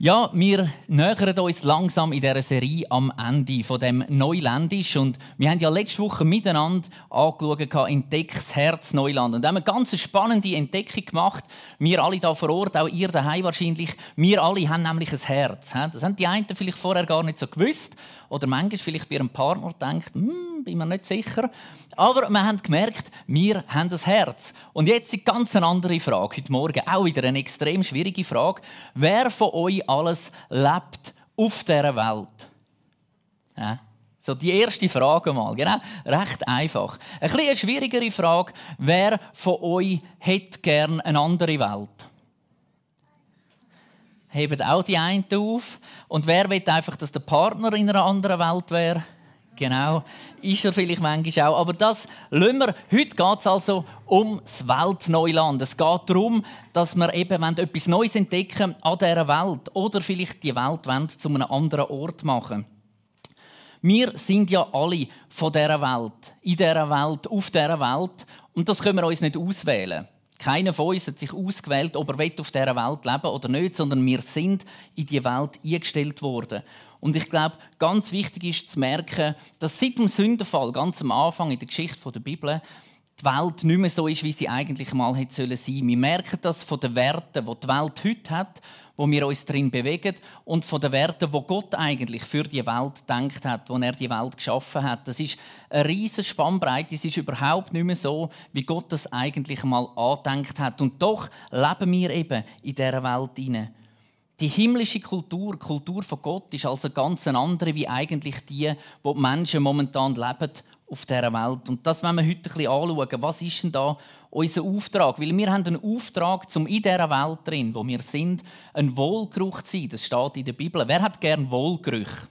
Ja, wir nähern uns langsam in dieser Serie am Ende von dem Neuländisch und wir haben ja letzte Woche miteinander angeschaut, entdeckt Herz Neuland und haben eine ganz spannende Entdeckung gemacht. Wir alle da vor Ort, auch ihr daheim wahrscheinlich, wir alle haben nämlich ein Herz. Das haben die einen vielleicht vorher gar nicht so gewusst oder manchmal vielleicht bei einem Partner denkt, hm, bin mir nicht sicher. Aber wir haben gemerkt, wir haben das Herz. Und jetzt die ganz andere Frage heute Morgen, auch wieder eine extrem schwierige Frage. Wer von euch alles lebt auf dieser Welt? Ja? So die erste Frage mal, genau, recht einfach. Ein bisschen eine schwierigere Frage: Wer von euch hätte gern eine andere Welt? Heben auch die einen auf. Und wer will einfach, dass der Partner in einer anderen Welt wäre? Genau, ist er vielleicht manchmal auch. Aber das lassen wir. Heute geht es also um das Weltneuland. Es geht darum, dass wir eben etwas Neues entdecken an dieser Welt oder vielleicht die Welt zu einem anderen Ort machen. Wir sind ja alle von dieser Welt, in dieser Welt, auf dieser Welt. Und das können wir uns nicht auswählen. Keiner von uns hat sich ausgewählt, ob er auf dieser Welt leben oder nicht, sondern wir sind in die Welt eingestellt worden. Und ich glaube, ganz wichtig ist zu merken, dass seit dem Sündenfall, ganz am Anfang in der Geschichte der Bibel, die Welt nicht mehr so ist, wie sie eigentlich mal hätte sein sollen. Wir merken das von den Werten, die die Welt heute hat, wo wir uns drin bewegen und von den Werten, wo Gott eigentlich für die Welt denkt hat, wo er die Welt geschaffen hat. Das ist eine riesige Spannbreite. Es ist überhaupt nicht mehr so, wie Gott das eigentlich mal andenkt hat. Und doch leben wir eben in dieser Welt hinein. Die himmlische Kultur, die Kultur von Gott, ist also ganz eine andere wie eigentlich die, wo die Menschen momentan leben auf dieser Welt. Und das wollen wir heute ein bisschen anschauen. Was ist denn da unser Auftrag? Weil wir haben einen Auftrag, um in dieser Welt drin, wo wir sind, ein Wohlgeruch zu sein. Das steht in der Bibel. Wer hat gern Wohlgerüche?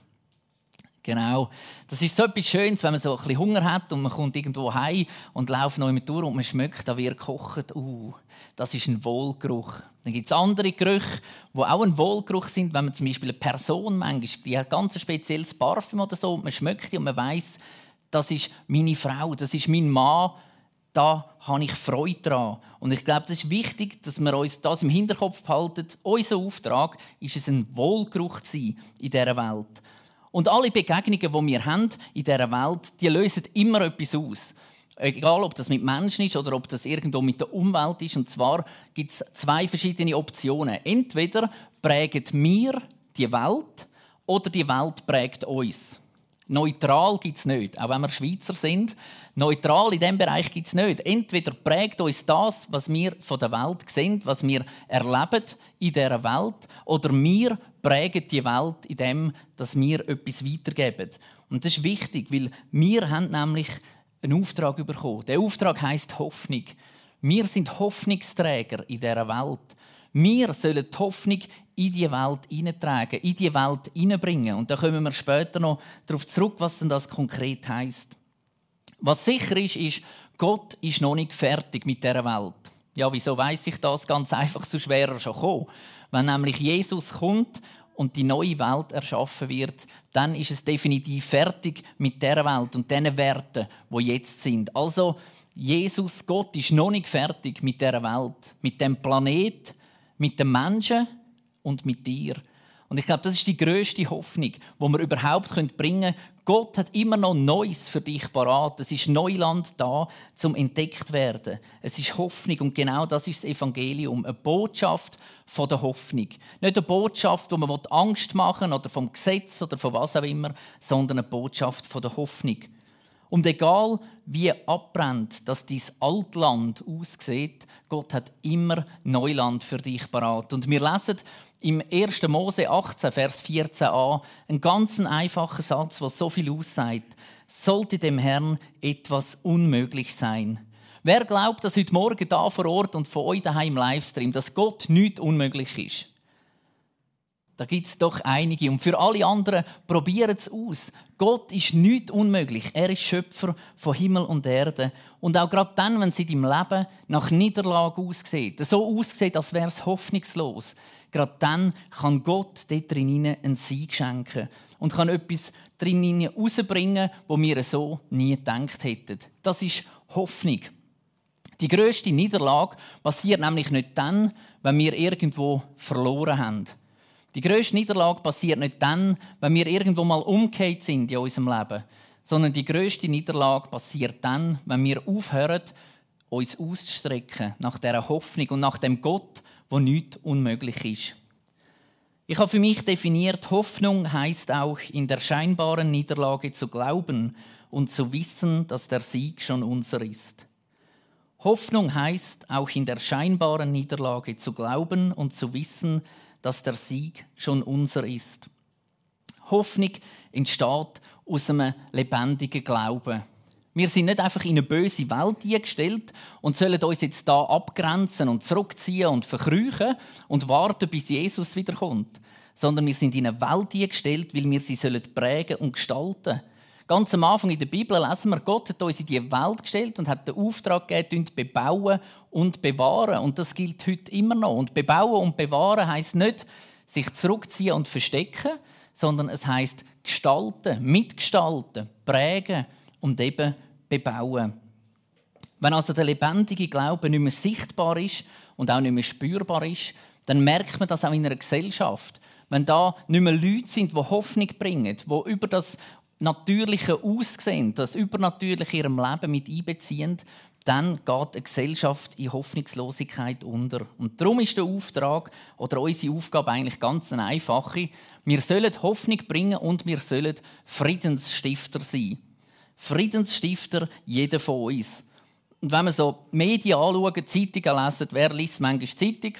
Genau. Das ist so etwas Schönes, wenn man so ein bisschen Hunger hat und man kommt irgendwo heim und läuft noch durch und man schmeckt, da wird gekocht. Uh, das ist ein Wohlgeruch. Dann gibt es andere Gerüche, die auch ein Wohlgeruch sind, wenn man zum Beispiel eine Person manchmal, die hat ganz ein spezielles Parfüm oder so, und man schmeckt die und man weiß, das ist meine Frau, das ist mein Mann, da habe ich Freude daran. Und ich glaube, das ist wichtig, dass wir uns das im Hinterkopf behalten. Unser Auftrag ist es, ein Wohlgeruch zu sein in dieser Welt. Und alle Begegnungen, die wir haben in dieser Welt, die lösen immer etwas aus. Egal, ob das mit Menschen ist oder ob das irgendwo mit der Umwelt ist. Und zwar gibt es zwei verschiedene Optionen. Entweder prägen wir die Welt oder die Welt prägt uns. Neutral gibt es nicht, auch wenn wir Schweizer sind. Neutral in diesem Bereich gibt es nicht. Entweder prägt uns das, was wir von der Welt sehen, was wir erleben in dieser Welt, oder wir prägen die Welt in dem, dass wir etwas weitergeben. Und das ist wichtig, weil wir haben nämlich einen Auftrag bekommen. Der Auftrag heißt Hoffnung. Wir sind Hoffnungsträger in dieser Welt. Wir sollen die Hoffnung in die Welt hineintragen, in die Welt hineinbringen. Und da kommen wir später noch darauf zurück, was denn das konkret heißt. Was sicher ist, ist, Gott ist noch nicht fertig mit der Welt. Ja, wieso weiß ich das? Ganz einfach, so schwerer schon kommen. Wenn nämlich Jesus kommt und die neue Welt erschaffen wird, dann ist es definitiv fertig mit der Welt und den Werten, wo jetzt sind. Also Jesus, Gott ist noch nicht fertig mit der Welt, mit dem Planet, mit den Menschen und mit dir. Und ich glaube, das ist die größte Hoffnung, wo wir überhaupt bringen können. Gott hat immer noch Neues für dich parat. Es ist Neuland da, zum entdeckt werden. Es ist Hoffnung und genau das ist das Evangelium, eine Botschaft von der Hoffnung. Nicht eine Botschaft, wo man Angst machen will, oder vom Gesetz oder von was auch immer, sondern eine Botschaft von der Hoffnung. Und egal wie abbrennt, dass dies Altland aussieht, Gott hat immer Neuland für dich parat. Und wir lesen im 1. Mose 18, Vers 14a einen ganz einfachen Satz, der so viel aussagt. Sollte dem Herrn etwas unmöglich sein? Wer glaubt, dass heute Morgen da vor Ort und von euch daheim im Livestream, dass Gott nichts unmöglich ist? Da gibt es doch einige. Und für alle anderen, probiert es aus. Gott ist nichts unmöglich. Er ist Schöpfer von Himmel und Erde. Und auch gerade dann, wenn es in deinem Leben nach Niederlage aussieht, so aussieht, als wäre es hoffnungslos, gerade dann kann Gott dort drin einen Sieg schenken und kann etwas drin rausbringen, wo wir so nie gedacht hätten. Das ist Hoffnung. Die größte Niederlage passiert nämlich nicht dann, wenn wir irgendwo verloren haben. Die grösste Niederlage passiert nicht dann, wenn wir irgendwo mal umgekehrt sind in unserem Leben, sondern die grösste Niederlage passiert dann, wenn wir aufhören, uns auszustrecken nach dieser Hoffnung und nach dem Gott, wo nichts unmöglich ist. Ich habe für mich definiert, Hoffnung heißt auch in der scheinbaren Niederlage zu glauben und zu wissen, dass der Sieg schon unser ist. Hoffnung heißt auch in der scheinbaren Niederlage zu glauben und zu wissen, dass der Sieg schon unser ist. Hoffnung entsteht aus einem lebendigen Glauben. Wir sind nicht einfach in eine böse Welt eingestellt und sollen uns jetzt da abgrenzen und zurückziehen und verkrüchen und warten, bis Jesus wiederkommt. Sondern wir sind in eine Welt eingestellt, weil wir sie prägen und gestalten sollen. Ganz am Anfang in der Bibel lesen wir, Gott hat uns in die Welt gestellt und hat den Auftrag gegeben, bebauen und bewahren. Und das gilt heute immer noch. Und bebauen und bewahren heißt nicht, sich zurückziehen und verstecken, sondern es heißt gestalten, mitgestalten, prägen und eben bebauen. Wenn also der lebendige Glaube nicht mehr sichtbar ist und auch nicht mehr spürbar ist, dann merkt man das auch in einer Gesellschaft. Wenn da nicht mehr Leute sind, die Hoffnung bringen, die über das natürliche Aussehen, das Übernatürliche in ihrem Leben mit einbeziehen, dann geht eine Gesellschaft in Hoffnungslosigkeit unter. Und darum ist der Auftrag oder unsere Aufgabe eigentlich ganz eine einfache. Wir sollen Hoffnung bringen und wir sollen Friedensstifter sein. Friedensstifter, jeder von uns. Und wenn wir so Medien anschauen, Zeitungen lesen, wer liest manchmal Zeitung?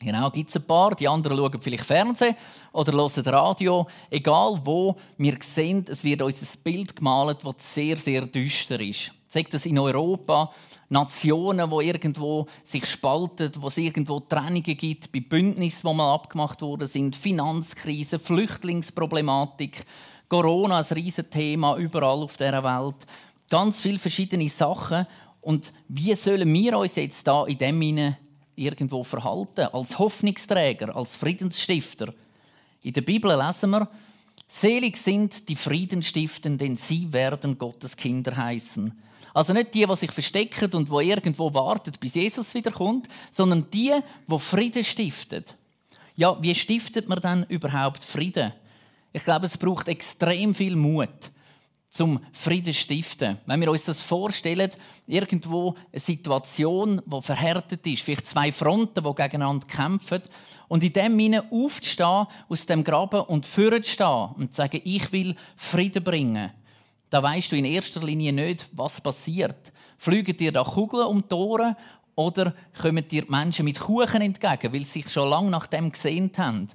Genau, gibt es ein paar. Die anderen schauen vielleicht Fernsehen oder hören Radio. Egal wo, wir sehen, es wird uns ein Bild gemalt, das sehr, sehr düster ist. Sagt das in Europa, Nationen, wo irgendwo sich spalten, wo es irgendwo Trennungen gibt, bei Bündnissen, die mal abgemacht worden sind, Finanzkrise, Flüchtlingsproblematik, Corona, ein riesiges Thema überall auf der Welt. Ganz viele verschiedene Sachen. Und wie sollen wir uns jetzt da in dem irgendwo verhalten, als Hoffnungsträger, als Friedensstifter. In der Bibel lesen wir, Selig sind die Friedensstiften, denn sie werden Gottes Kinder heißen. Also nicht die, die sich verstecken und wo irgendwo warten, bis Jesus wiederkommt, sondern die, die Frieden stiften. Ja, wie stiftet man dann überhaupt Frieden? Ich glaube, es braucht extrem viel Mut zum Frieden stiften. Wenn wir uns das vorstellen, irgendwo eine Situation, die verhärtet ist, vielleicht zwei Fronten, die gegeneinander kämpfen, und in dem Sinne aufzustehen, aus dem Graben und vorzustehen und zu sagen, ich will Frieden bringen, da weißt du in erster Linie nicht, was passiert. Fliegen dir da Kugeln um die Ohren oder kommen dir Menschen mit Kuchen entgegen, weil sie sich schon lange nach dem gesehnt haben?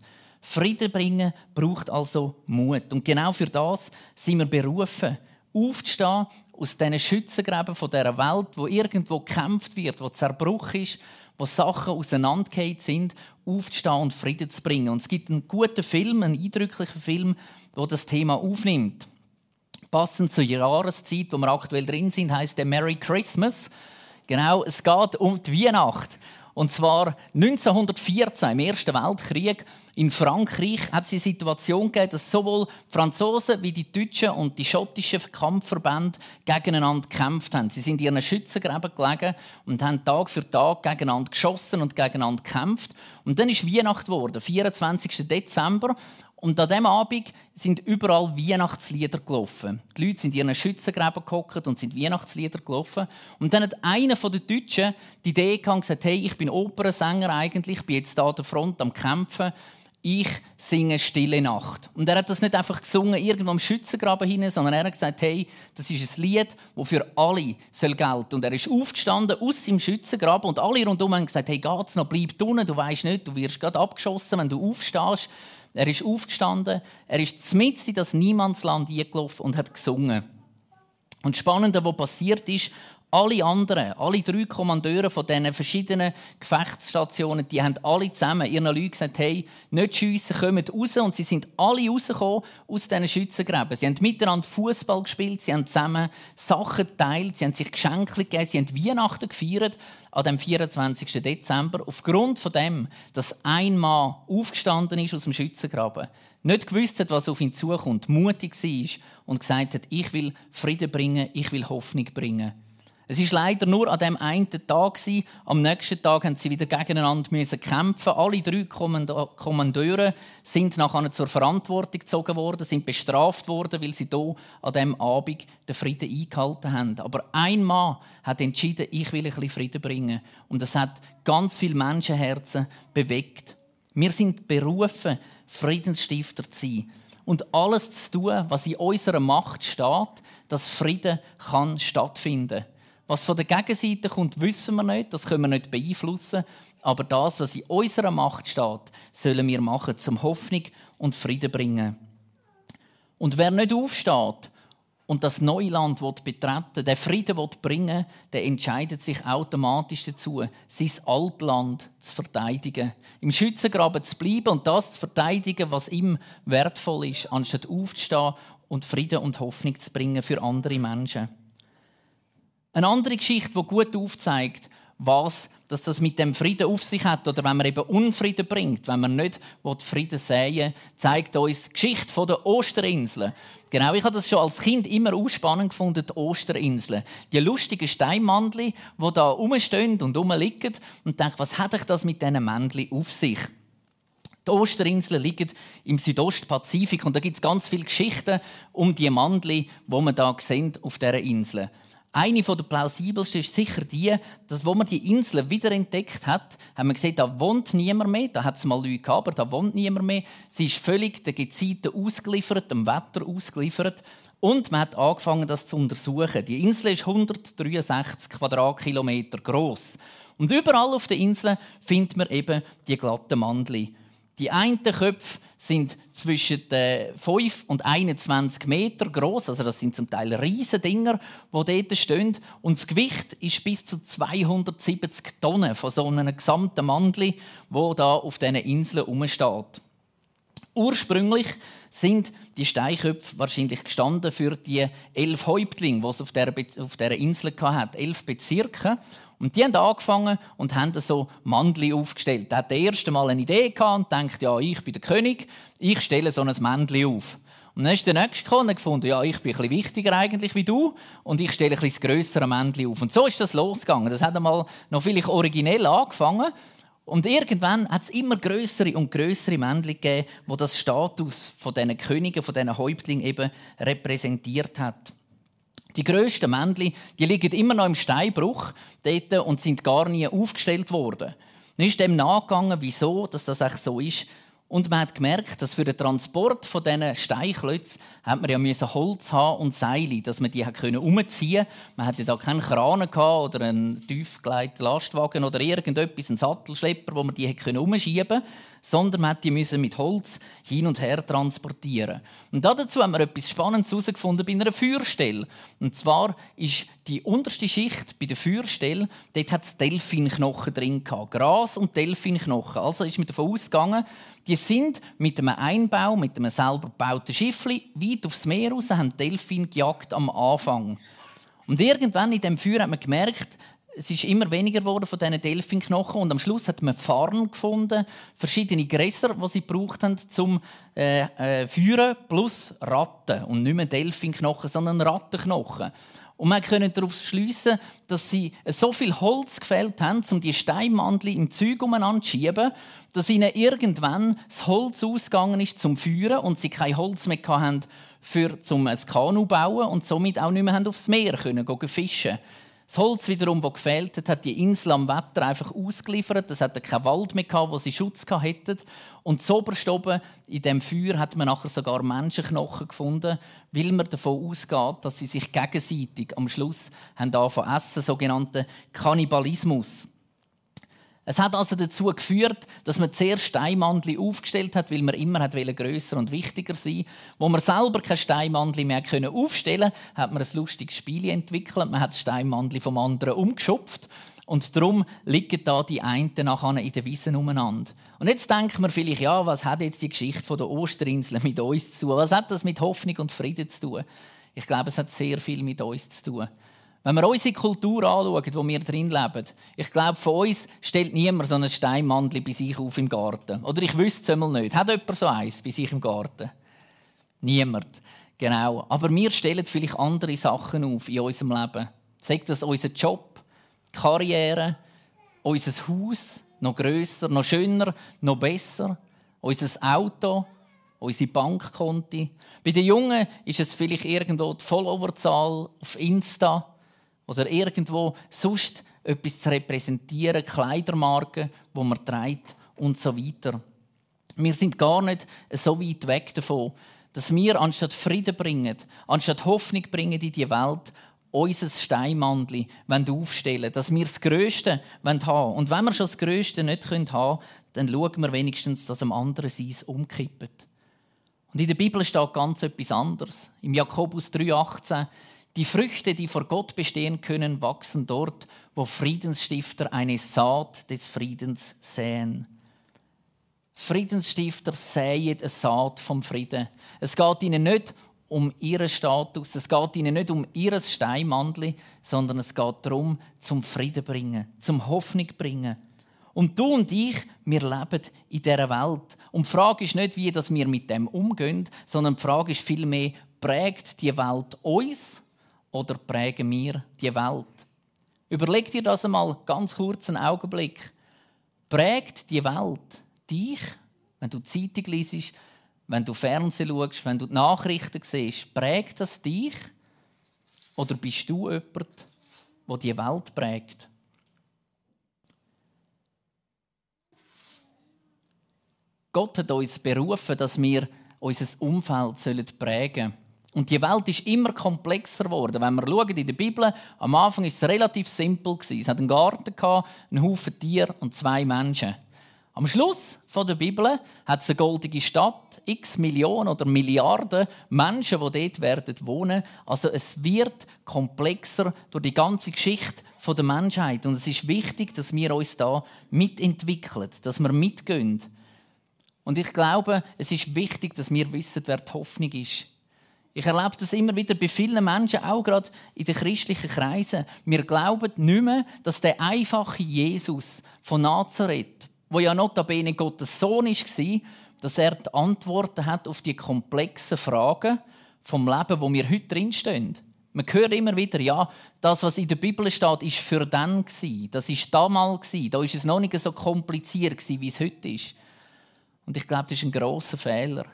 Frieden bringen braucht also Mut. Und genau für das sind wir berufen, aufzustehen aus diesen Schützengräben von dieser Welt, wo irgendwo gekämpft wird, wo Zerbruch ist, wo Sachen auseinandergehen sind, aufzustehen und Frieden zu bringen. Und es gibt einen guten Film, einen eindrücklichen Film, der das Thema aufnimmt. Passend zur Jahreszeit, wo wir aktuell drin sind, heißt der Merry Christmas. Genau, es geht um die Weihnacht. Und zwar 1914, im Ersten Weltkrieg, in Frankreich, hat es die Situation gegeben, dass sowohl die Franzosen wie die deutschen und die schottischen Kampfverbände gegeneinander gekämpft haben. Sie sind in ihren Schützengräben gelegen und haben Tag für Tag gegeneinander geschossen und gegeneinander gekämpft. Und dann ist Weihnacht geworden, 24. Dezember. Und an diesem Abend sind überall Weihnachtslieder gelaufen. Die Leute sind in ihren Schützengräben gehockt und sind Weihnachtslieder gelaufen. Und dann hat einer von den Deutschen die Idee gehabt und gesagt, hey, ich bin Opernsänger eigentlich, ich bin jetzt hier an der Front am Kämpfen. Ich singe Stille Nacht. Und er hat das nicht einfach gesungen irgendwo am Schützengraben hin, sondern er hat gesagt, hey, das ist ein Lied, das für alle soll gelten. Und er ist aufgestanden aus dem Schützengraben und alle rundherum haben gesagt, hey, geht's noch, bleib unten, du weißt nicht, du wirst gerade abgeschossen, wenn du aufstehst. Er ist aufgestanden, er ist mitten in das Niemandsland eingelaufen und hat gesungen. Und das Spannende, was passiert ist, alle anderen, alle drei Kommandeure von diesen verschiedenen Gefechtsstationen, die haben alle zusammen ihren Leuten gesagt, hey, nicht schiessen, kommt raus. Und sie sind alle rausgekommen aus diesen Schützengräben. Sie haben miteinander Fußball gespielt, sie haben zusammen Sachen geteilt, sie haben sich Geschenke gegeben, sie haben Weihnachten gefeiert an dem 24. Dezember. Aufgrund von dem, dass ein Mann aufgestanden ist aus dem Schützengraben, nicht gewusst hat, was auf ihn zukommt, mutig war und gesagt hat, ich will Frieden bringen, ich will Hoffnung bringen Es ist leider nur an dem einen Tag Am nächsten Tag haben sie wieder gegeneinander kämpfen. Alle drei Kommandeure sind nachher zur Verantwortung gezogen worden, sind bestraft worden, weil sie hier an dem Abend den Frieden eingehalten haben. Aber ein Mann hat entschieden, ich will ein bisschen Frieden bringen, und das hat ganz viele Menschenherzen bewegt. Wir sind berufen, Friedensstifter zu sein und alles zu tun, was in unserer Macht steht, dass Frieden kann stattfinden. Was von der Gegenseite kommt, wissen wir nicht, das können wir nicht beeinflussen. Aber das, was in unserer Macht steht, sollen wir machen, zum Hoffnung und Frieden bringen. Und wer nicht aufsteht und das neue Land betreten der Frieden bringen der entscheidet sich automatisch dazu, sein Altland zu verteidigen. Im Schützengraben zu bleiben und das zu verteidigen, was ihm wertvoll ist, anstatt aufzustehen und Frieden und Hoffnung zu bringen für andere Menschen. Eine andere Geschichte, die gut aufzeigt, was dass das mit dem Frieden auf sich hat oder wenn man eben Unfrieden bringt, wenn man nicht Frieden säen zeigt uns die Geschichte der Osterinseln. Genau, ich habe das schon als Kind immer ausspannend gefunden, die Osterinseln. Die lustigen Steinmandli, die da rumstehen und rumliegen und denke, was hat ich das mit diesen Männchen auf sich? Die Osterinseln liegen im Südostpazifik und da gibt es ganz viele Geschichten um die Mandli, wo man da sehen auf dieser Insel. Eine der plausibelsten ist sicher die, dass, wo man die Insel wiederentdeckt hat, haben wir gesehen, da wohnt niemand mehr. Da hat es mal Leute gehabt, aber da wohnt niemand mehr. Sie ist völlig der Gezeiten ausgeliefert, dem Wetter ausgeliefert. Und man hat angefangen, das zu untersuchen. Die Insel ist 163 Quadratkilometer groß. Und überall auf der Insel findet man eben die glatten Mandli. Die einen Köpfe sind zwischen 5 und 21 Meter groß, also das sind zum Teil riesige Dinger, die dort stehen. Und das Gewicht ist bis zu 270 Tonnen von so einem gesamten Mandel, wo da auf diesen Inseln herumsteht. Ursprünglich sind die Steinköpfe wahrscheinlich gestanden für die elf Häuptlinge, die es auf dieser Insel hatte. Elf Bezirke. Und die haben angefangen und haben so Mandli aufgestellt. Da hat der erste Mal eine Idee gehabt und denkt, ja, ich bin der König, ich stelle so ein Mandli auf. Und dann ist der nächste gekommen und gefunden, ja, ich bin ein bisschen wichtiger eigentlich wie du und ich stelle ein bisschen das grössere Männchen auf. Und so ist das losgegangen. Das hat einmal noch vielleicht originell angefangen. Und irgendwann hat es immer größere und größere Männchen gegeben, wo das Status von diesen Königen, von diesen Häuptlingen eben repräsentiert hat. Die grössten Männchen die liegen immer noch im Steinbruch dort und sind gar nie aufgestellt worden. Dann ist dem nachgegangen, wieso dass das so ist. Und man hat gemerkt, dass für den Transport von diesen Steinklötzen hat man ja Holz haben und Seile, dass man die umziehen konnte. Man hatte da keinen Kran oder einen tiefgelegten Lastwagen oder irgendetwas, einen Sattelschlepper, wo man die umschieben konnte sondern man die müssen mit Holz hin und her transportieren. Und dazu haben wir etwas Spannendes herausgefunden bei einer Feuerstelle. Und zwar ist die unterste Schicht bei der Feuerstelle, dort hat es Delfinknochen drin gehabt. Gras und Delfinknochen. Also ist man davon ausgegangen, die sind mit einem Einbau, mit einem selber gebauten Schiffli weit aufs Meer raus, haben Delfin gejagt am Anfang. Und irgendwann in dem Feuer hat man gemerkt, es ist immer weniger geworden von diesen Delfinknochen und am Schluss hat man Farn gefunden, verschiedene Gräser, die sie gebraucht haben zum äh, äh, Führen, plus Ratten und nicht mehr Delfinknochen, sondern Rattenknochen. Und man konnte darauf schließen, dass sie so viel Holz gefällt haben, um die Steinmantel im Zeug umeinander zu schieben, dass ihnen irgendwann das Holz ausgegangen ist zum Führen und sie kein Holz mehr hatten, für zum ein Kanu zu bauen und somit auch nicht mehr aufs Meer können, fischen das Holz wiederum, das gefehlt hat, hat die Insel am Wetter einfach ausgeliefert. Es hatte keinen Wald mehr, wo sie Schutz hätten. Und so oben in dem Feuer hat man nachher sogar Menschenknochen gefunden, weil man davon ausgeht, dass sie sich gegenseitig am Schluss haben angefangen essen, sogenannten Kannibalismus. Es hat also dazu geführt, dass man zuerst Steinmandli aufgestellt hat, weil man immer hat grösser und wichtiger sein. Wo man selber kein Steinmandli mehr aufstellen konnte, hat man ein lustiges Spiel entwickelt. Man hat das Steinmandli vom anderen umgeschupft und darum liegen da die einen nachher in den Wiesen umeinander. Und jetzt denkt man vielleicht, ja, was hat jetzt die Geschichte der Osterinsel mit uns zu tun? Was hat das mit Hoffnung und Frieden zu tun? Ich glaube, es hat sehr viel mit uns zu tun. Wenn wir unsere Kultur anschauen, wo wir drin leben, ich glaube, von uns stellt niemand so einen Steinmantel bei sich auf im Garten. Oder ich wüsste es einmal nicht. Hat jemand so eins bei sich im Garten? Niemand. Genau. Aber wir stellen vielleicht andere Sachen auf in unserem Leben. Sagt das unser Job, Karriere, unser Haus, noch grösser, noch schöner, noch besser, unser Auto, unsere Bankkonti. Bei den Jungen ist es vielleicht irgendwo die Followerzahl auf Insta oder irgendwo sonst etwas zu repräsentieren, Kleidermarken, wo man trägt und so weiter. Wir sind gar nicht so weit weg davon, dass wir anstatt Frieden bringen, anstatt Hoffnung bringen in die Welt, unser Steinmandli aufstellen dass wir das Größte haben wollen. Und wenn wir schon das Größte nicht haben können, dann schauen wir wenigstens, dass am anderen sein umkippt. Und in der Bibel steht ganz etwas anderes. Im Jakobus 3,18 Die Früchte, die vor Gott bestehen können, wachsen dort, wo Friedensstifter eine Saat des Friedens säen. Friedensstifter säen eine Saat vom Frieden. Es geht ihnen nicht um ihren Status, es geht ihnen nicht um ihr Steinmandli, sondern es geht darum, zum Frieden bringen, zum Hoffnung bringen. Und du und ich, wir leben in dieser Welt. Und die Frage ist nicht, wie wir mit dem umgehen, sondern die Frage ist vielmehr, prägt die Welt uns oder prägen wir die Welt? Überleg dir das einmal ganz kurz einen Augenblick. Prägt die Welt dich, wenn du Zeitung liest, wenn du Fernsehen schaust, wenn du die Nachrichten siehst, prägt das dich? Oder bist du jemand, der die Welt prägt? Gott hat uns berufen, dass wir unser Umfeld prägen sollen. Und die Welt ist immer komplexer geworden. Wenn wir schauen in der Bibel, am Anfang war es relativ simpel. Es hat einen Garten, einen Haufen Tiere und zwei Menschen. Am Schluss der Bibel hat es eine goldige Stadt, x Millionen oder Milliarden Menschen, die dort werden wohnen. Also es wird komplexer durch die ganze Geschichte der Menschheit. Und es ist wichtig, dass wir uns da mitentwickeln, dass wir mitgehen. Und ich glaube, es ist wichtig, dass wir wissen, wer die Hoffnung ist. Ich erlebe das immer wieder bei vielen Menschen, auch gerade in den christlichen Kreisen. Wir glauben nicht mehr, dass der einfache Jesus von Nazareth, wo ja notabene Gottes Sohn war, dass er die Antworten hat auf die komplexen Fragen vom Leben, wo wir heute drinstehen. Man hört immer wieder, ja, das, was in der Bibel steht, ist für dann Das ist damals Da ist es noch nicht so kompliziert wie es heute ist. Und ich glaube, das ist ein großer Fehler.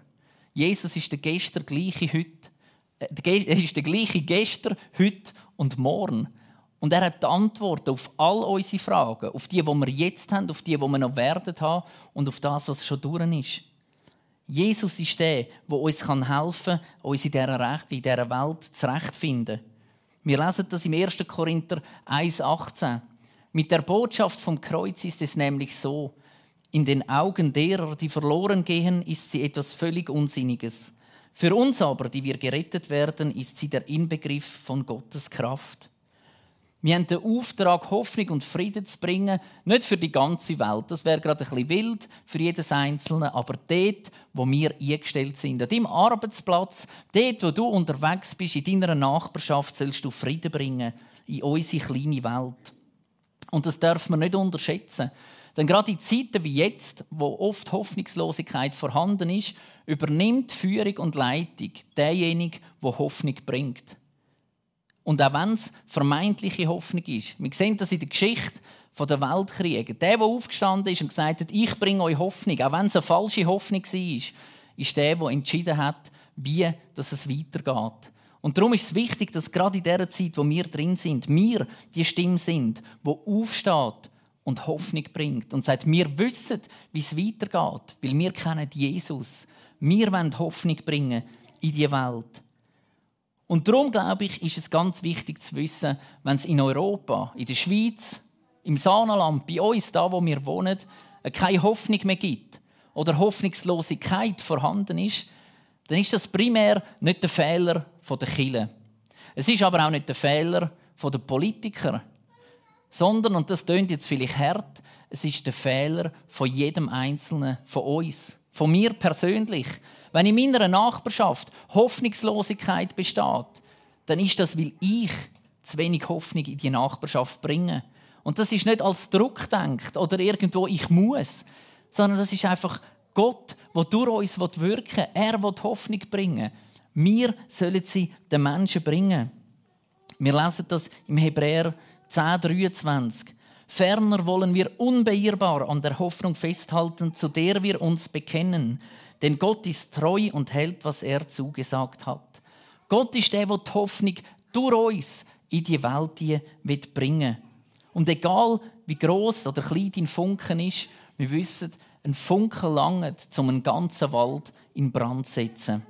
Jesus ist der gestern gleiche heute. Äh, er ist der gleiche gestern, heute und morgen. Und er hat die Antworten auf all unsere Fragen, auf die, die wir jetzt haben, auf die, die wir noch werden haben und auf das, was schon durch ist. Jesus ist der, der uns helfen kann, uns in dieser Welt zurechtzufinden. Wir lesen das im 1. Korinther 1,18. Mit der Botschaft vom Kreuz ist es nämlich so, in den Augen derer, die verloren gehen, ist sie etwas völlig Unsinniges. Für uns aber, die wir gerettet werden, ist sie der Inbegriff von Gottes Kraft. Wir haben den Auftrag, Hoffnung und Frieden zu bringen, nicht für die ganze Welt. Das wäre gerade ein bisschen wild für jedes Einzelne, aber dort, wo wir eingestellt sind. An deinem Arbeitsplatz, dort, wo du unterwegs bist, in deiner Nachbarschaft, sollst du Frieden bringen in unsere kleine Welt. Und das darf man nicht unterschätzen. Denn gerade in Zeiten wie jetzt, wo oft Hoffnungslosigkeit vorhanden ist, übernimmt Führung und Leitung derjenige, der Hoffnung bringt. Und auch wenn es vermeintliche Hoffnung ist. Wir sehen das in der Geschichte der Weltkriege. Der, der aufgestanden ist und gesagt hat, ich bringe euch Hoffnung, auch wenn es eine falsche Hoffnung war, ist der, der entschieden hat, wie dass es weitergeht. Und darum ist es wichtig, dass gerade in der Zeit, wo wir drin sind, wir die Stimme sind, wo aufsteht und Hoffnung bringt und sagt, wir wissen, wie es weitergeht, weil wir kennen Jesus. Wir wollen Hoffnung bringen in die Welt. Und darum, glaube ich, ist es ganz wichtig zu wissen, wenn es in Europa, in der Schweiz, im Saanenland, bei uns, da wo wir wohnen, keine Hoffnung mehr gibt oder Hoffnungslosigkeit vorhanden ist, dann ist das primär nicht der Fehler der Kirche. Es ist aber auch nicht der Fehler der Politiker sondern, und das klingt jetzt vielleicht hart, es ist der Fehler von jedem Einzelnen von uns, von mir persönlich. Wenn in meiner Nachbarschaft Hoffnungslosigkeit besteht, dann ist das, weil ich zu wenig Hoffnung in die Nachbarschaft bringe. Und das ist nicht als Druck denkt oder irgendwo ich muss, sondern das ist einfach Gott, der durch uns wirken will. Er will Hoffnung bringen. Wir sollen sie den Menschen bringen. Wir lesen das im Hebräer 10, 23. Ferner wollen wir unbeirrbar an der Hoffnung festhalten, zu der wir uns bekennen. Denn Gott ist treu und hält, was er zugesagt hat. Gott ist der, der die Hoffnung durch uns in die Welt wird bringen Und egal wie groß oder klein dein Funken ist, wir wissen, ein Funken langt, um einen ganzen Wald in Brand zu setzen.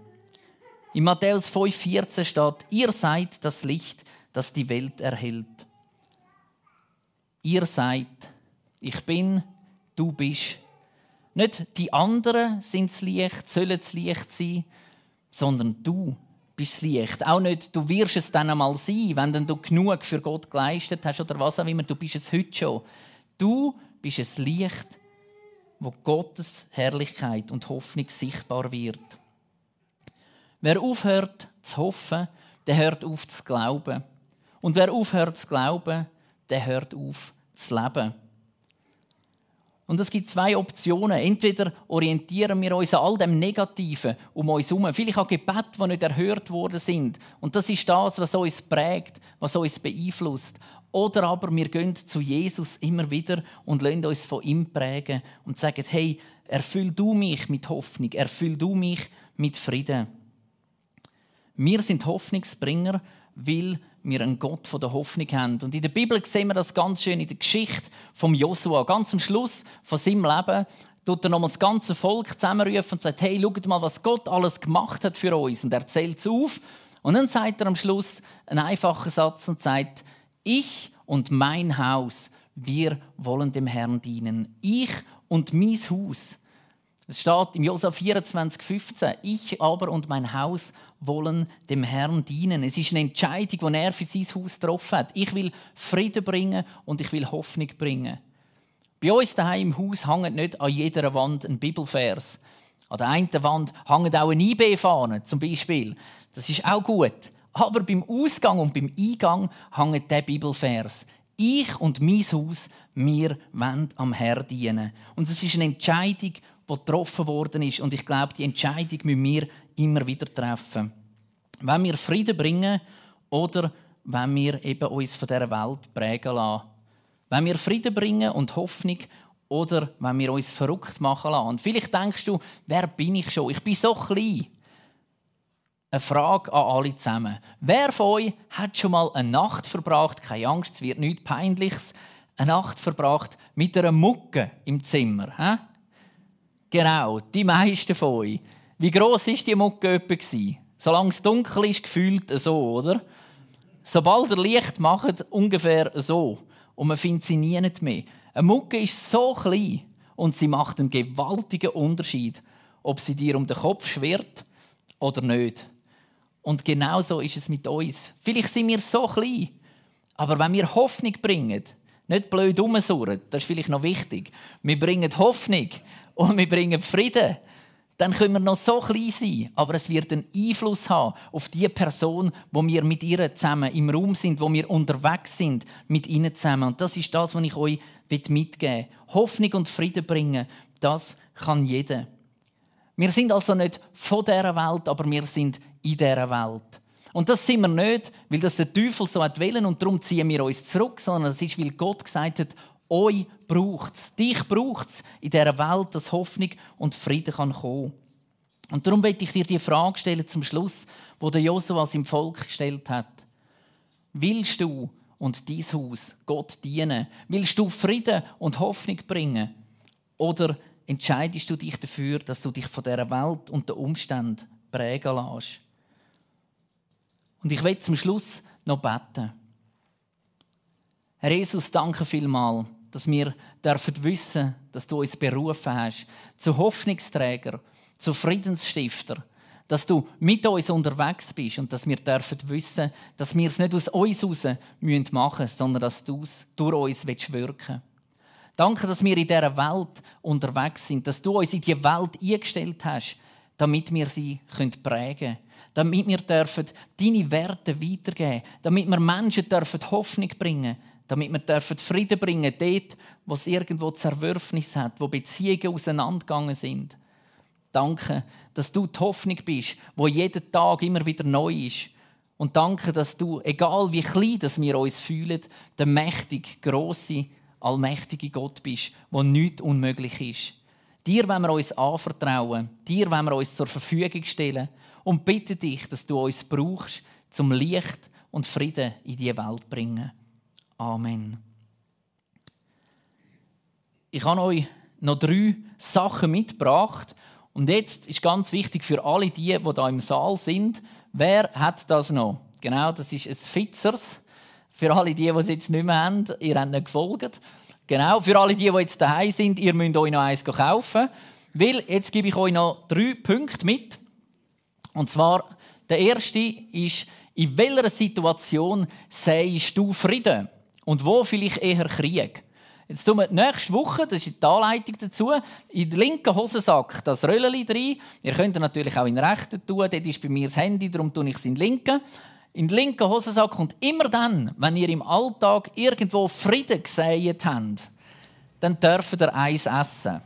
In Matthäus 5,14 steht: Ihr seid das Licht, das die Welt erhält. Ihr seid, ich bin, du bist. Nicht die anderen sind das Licht, sollen das Licht sein, sondern du bist das Licht. Auch nicht, du wirst es dann einmal sein, wenn du genug für Gott geleistet hast oder was auch immer. Du bist es heute schon. Du bist das Licht, wo Gottes Herrlichkeit und Hoffnung sichtbar wird. Wer aufhört zu hoffen, der hört auf zu glauben. Und wer aufhört zu glauben, der hört auf zu leben. Und es gibt zwei Optionen. Entweder orientieren wir uns an all dem Negativen um uns herum, vielleicht an Gebet, die nicht erhört worden sind. Und das ist das, was uns prägt, was uns beeinflusst. Oder aber wir gehen zu Jesus immer wieder und lassen uns von ihm prägen und sagen, hey, erfüll du mich mit Hoffnung, erfüll du mich mit Frieden. Wir sind Hoffnungsbringer, weil wir einen Gott von der Hoffnung haben. Und in der Bibel sehen wir das ganz schön in der Geschichte von Josua. Ganz am Schluss von seinem Leben tut er nochmal das ganze Volk zusammenrufen und sagt, hey, schaut mal, was Gott alles gemacht hat für uns. Und er zählt es auf. Und dann sagt er am Schluss einen einfachen Satz und sagt, ich und mein Haus, wir wollen dem Herrn dienen. Ich und mein Haus. Es steht im Josef 24, 15, ich aber und mein Haus wollen dem Herrn dienen. Es ist eine Entscheidung, die er für sein Haus getroffen hat. Ich will Frieden bringen und ich will Hoffnung bringen. Bei uns daheim im Haus hängt nicht an jeder Wand ein Bibelvers. An der einen Wand hängt auch eine IB-Fahne zum Beispiel. Das ist auch gut. Aber beim Ausgang und beim Eingang hängt der Bibelvers. Ich und mein Haus, wir wollen am Herrn dienen. Und es ist eine Entscheidung, die getroffen worden ist. Und ich glaube, die Entscheidung müssen wir immer wieder treffen. Wenn wir Frieden bringen oder wenn wir eben uns von dieser Welt prägen lassen. Wenn wir Frieden bringen und Hoffnung oder wenn wir uns verrückt machen lassen. Und vielleicht denkst du, wer bin ich schon? Ich bin so klein. Eine Frage an alle zusammen. Wer von euch hat schon mal eine Nacht verbracht, keine Angst, es wird nichts Peinliches, eine Nacht verbracht mit einer Mucke im Zimmer? He? Genau, die meisten von euch. Wie groß ist die Mucke etwa Solange es dunkel ist, gefühlt so, oder? Sobald er Licht macht, ungefähr so. Und man findet sie nie mehr. Eine Mucke ist so klein und sie macht einen gewaltigen Unterschied, ob sie dir um den Kopf schwirrt oder nicht. Und genau so ist es mit uns. Vielleicht sind wir so klein, aber wenn wir Hoffnung bringen, nicht blöd rumsurren, das ist vielleicht noch wichtig. Wir bringen Hoffnung und wir bringen Frieden dann können wir noch so klein sein, aber es wird einen Einfluss haben auf die Person, wo wir mit ihr zusammen im Raum sind, wo wir unterwegs sind mit ihnen zusammen. Und das ist das, was ich euch mitgeben will. Hoffnung und Frieden bringen, das kann jeder. Wir sind also nicht von dieser Welt, aber wir sind in dieser Welt. Und das sind wir nicht, weil das der Teufel so hat wollen und darum ziehen wir uns zurück, sondern es ist, weil Gott gesagt hat, euch braucht es, dich braucht es in dieser Welt, dass Hoffnung und Frieden kann kommen Und darum möchte ich dir die Frage stellen zum Schluss, wo der Josua im Volk gestellt hat. Willst du und dein Haus Gott dienen? Willst du Frieden und Hoffnung bringen? Oder entscheidest du dich dafür, dass du dich von dieser Welt und den Umständen prägen lässt? Und ich will zum Schluss noch beten. Herr Jesus, danke vielmals dass wir dürfen wissen, dass du uns berufen hast zu Hoffnungsträger, zu Friedensstifter, dass du mit uns unterwegs bist und dass wir dürfen wissen, dass wir es nicht aus uns heraus machen müssen, sondern dass du es durch uns wirken willst. Danke, dass wir in dieser Welt unterwegs sind, dass du uns in die Welt eingestellt hast, damit wir sie prägen können, damit wir dürfen deine Werte weitergeben damit wir Menschen dürfen Hoffnung bringen dürfen damit wir Frieden bringen dort, wo es irgendwo Zerwürfnis hat, wo Beziehungen auseinandergegangen sind. Danke, dass du die Hoffnung bist, wo jeden Tag immer wieder neu ist Und danke, dass du, egal wie klein dass wir uns fühlen, der mächtige, große, allmächtige Gott bist, wo nichts unmöglich ist. Dir wollen wir uns anvertrauen, dir wollen wir uns zur Verfügung stellen und bitte dich, dass du uns brauchst, zum Licht und Frieden in die Welt zu bringen. Amen. Ich habe euch noch drei Sachen mitgebracht. Und jetzt ist ganz wichtig für alle die, die da im Saal sind, wer hat das noch? Genau, das ist ein Fitzers. Für alle die, die es jetzt nicht mehr haben, ihr habt nicht gefolgt. Genau, für alle die, die jetzt daheim sind, ihr müsst euch noch eins kaufen. Weil jetzt gebe ich euch noch drei Punkte mit. Und zwar, der erste ist, in welcher Situation sehst du Frieden? Und wo vielleicht eher Krieg? Jetzt tun wir nächste Woche, das ist die Anleitung dazu, in den linken Hosensack das Röllchen rein. Ihr könnt natürlich auch in den rechten tun, dort ist bei mir das Handy, darum tue ich es in den linken. In den linken Hosensack kommt immer dann, wenn ihr im Alltag irgendwo Frieden gesät habt, dann dürft ihr eins essen.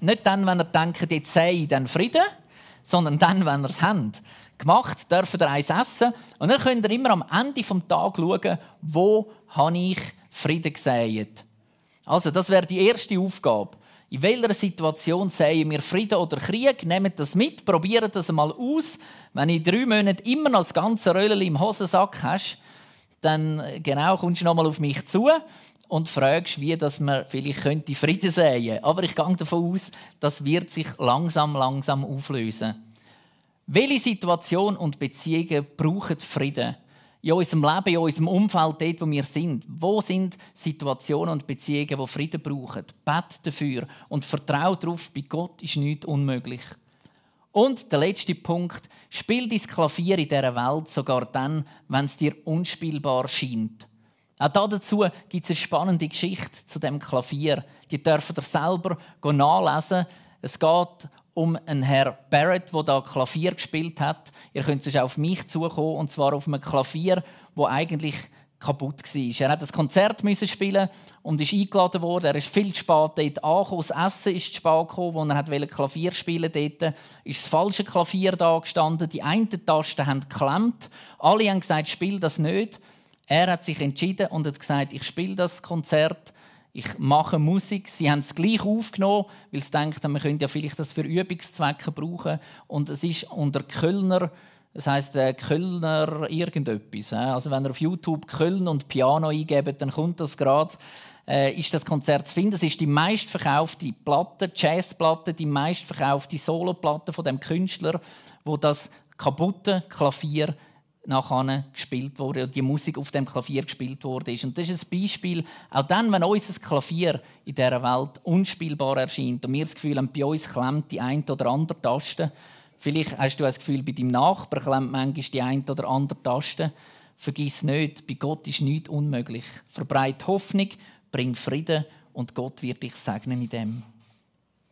nicht dann, wenn ihr denkt, jetzt sei dann Frieden, sondern dann, wenn ihr es habt. Gemacht dürft ihr eins essen und dann könnt ihr immer am Ende des Tages schauen, wo habe ich Frieden gesät also, das wäre die erste Aufgabe. In welcher Situation sehen wir Frieden oder Krieg? Nehmt das mit, probiert das mal aus. Wenn in drei Monaten immer noch das ganze Röllchen im Hosensack hast, dann genau kommst du nochmal auf mich zu und fragst, wie dass man vielleicht könnte Frieden sehen. Aber ich gehe davon aus, das wird sich langsam, langsam auflösen. Welche Situation und Beziehungen brauchen Frieden? in unserem Leben, in unserem Umfeld, dort, wo wir sind. Wo sind Situationen und Beziehungen, die Frieden brauchen? Bet dafür und vertraue darauf, bei Gott ist nichts unmöglich. Und der letzte Punkt, spiel dein Klavier in dieser Welt sogar dann, wenn es dir unspielbar scheint. Auch dazu gibt es eine spannende Geschichte zu dem Klavier. Die dürfen ihr selber nachlesen. Es geht um einen Herr Barrett, der da Klavier gespielt hat. Ihr könnt sonst auf mich zukommen, und zwar auf einem Klavier, wo eigentlich kaputt war. Er hat das Konzert müssen spielen und ist eingeladen worden. Er ist viel zu spät dort angekommen. Das Essen ist zu spät gekommen, als er Klavier spielen wollte. Ist das falsche Klavier da gestanden. Die einen Tasten haben geklemmt. Alle haben gesagt, spiel das nicht. Er hat sich entschieden und hat gesagt, ich spiele das Konzert ich mache Musik. Sie haben es gleich aufgenommen, weil sie denken, man könnte ja vielleicht das für Übungszwecke brauchen. Und es ist unter Kölner, das heißt äh, Kölner irgendetwas. Also wenn ihr auf YouTube Köln und Piano eingebt, dann kommt das gerade. Äh, ist das Konzert zu finden. Es ist die meistverkaufte Platte, Jazzplatte, die meistverkaufte Soloplatte von dem Künstler, wo das kaputte Klavier nachher gespielt wurde, die Musik auf dem Klavier gespielt wurde. Und das ist ein Beispiel, auch dann, wenn unser Klavier in dieser Welt unspielbar erscheint und wir das Gefühl haben, bei uns klemmt die eine oder andere Taste, vielleicht hast du das Gefühl, bei deinem Nachbar klemmt manchmal die eine oder andere Taste, vergiss nicht, bei Gott ist nichts unmöglich. Verbreit Hoffnung, bring Frieden und Gott wird dich segnen in dem.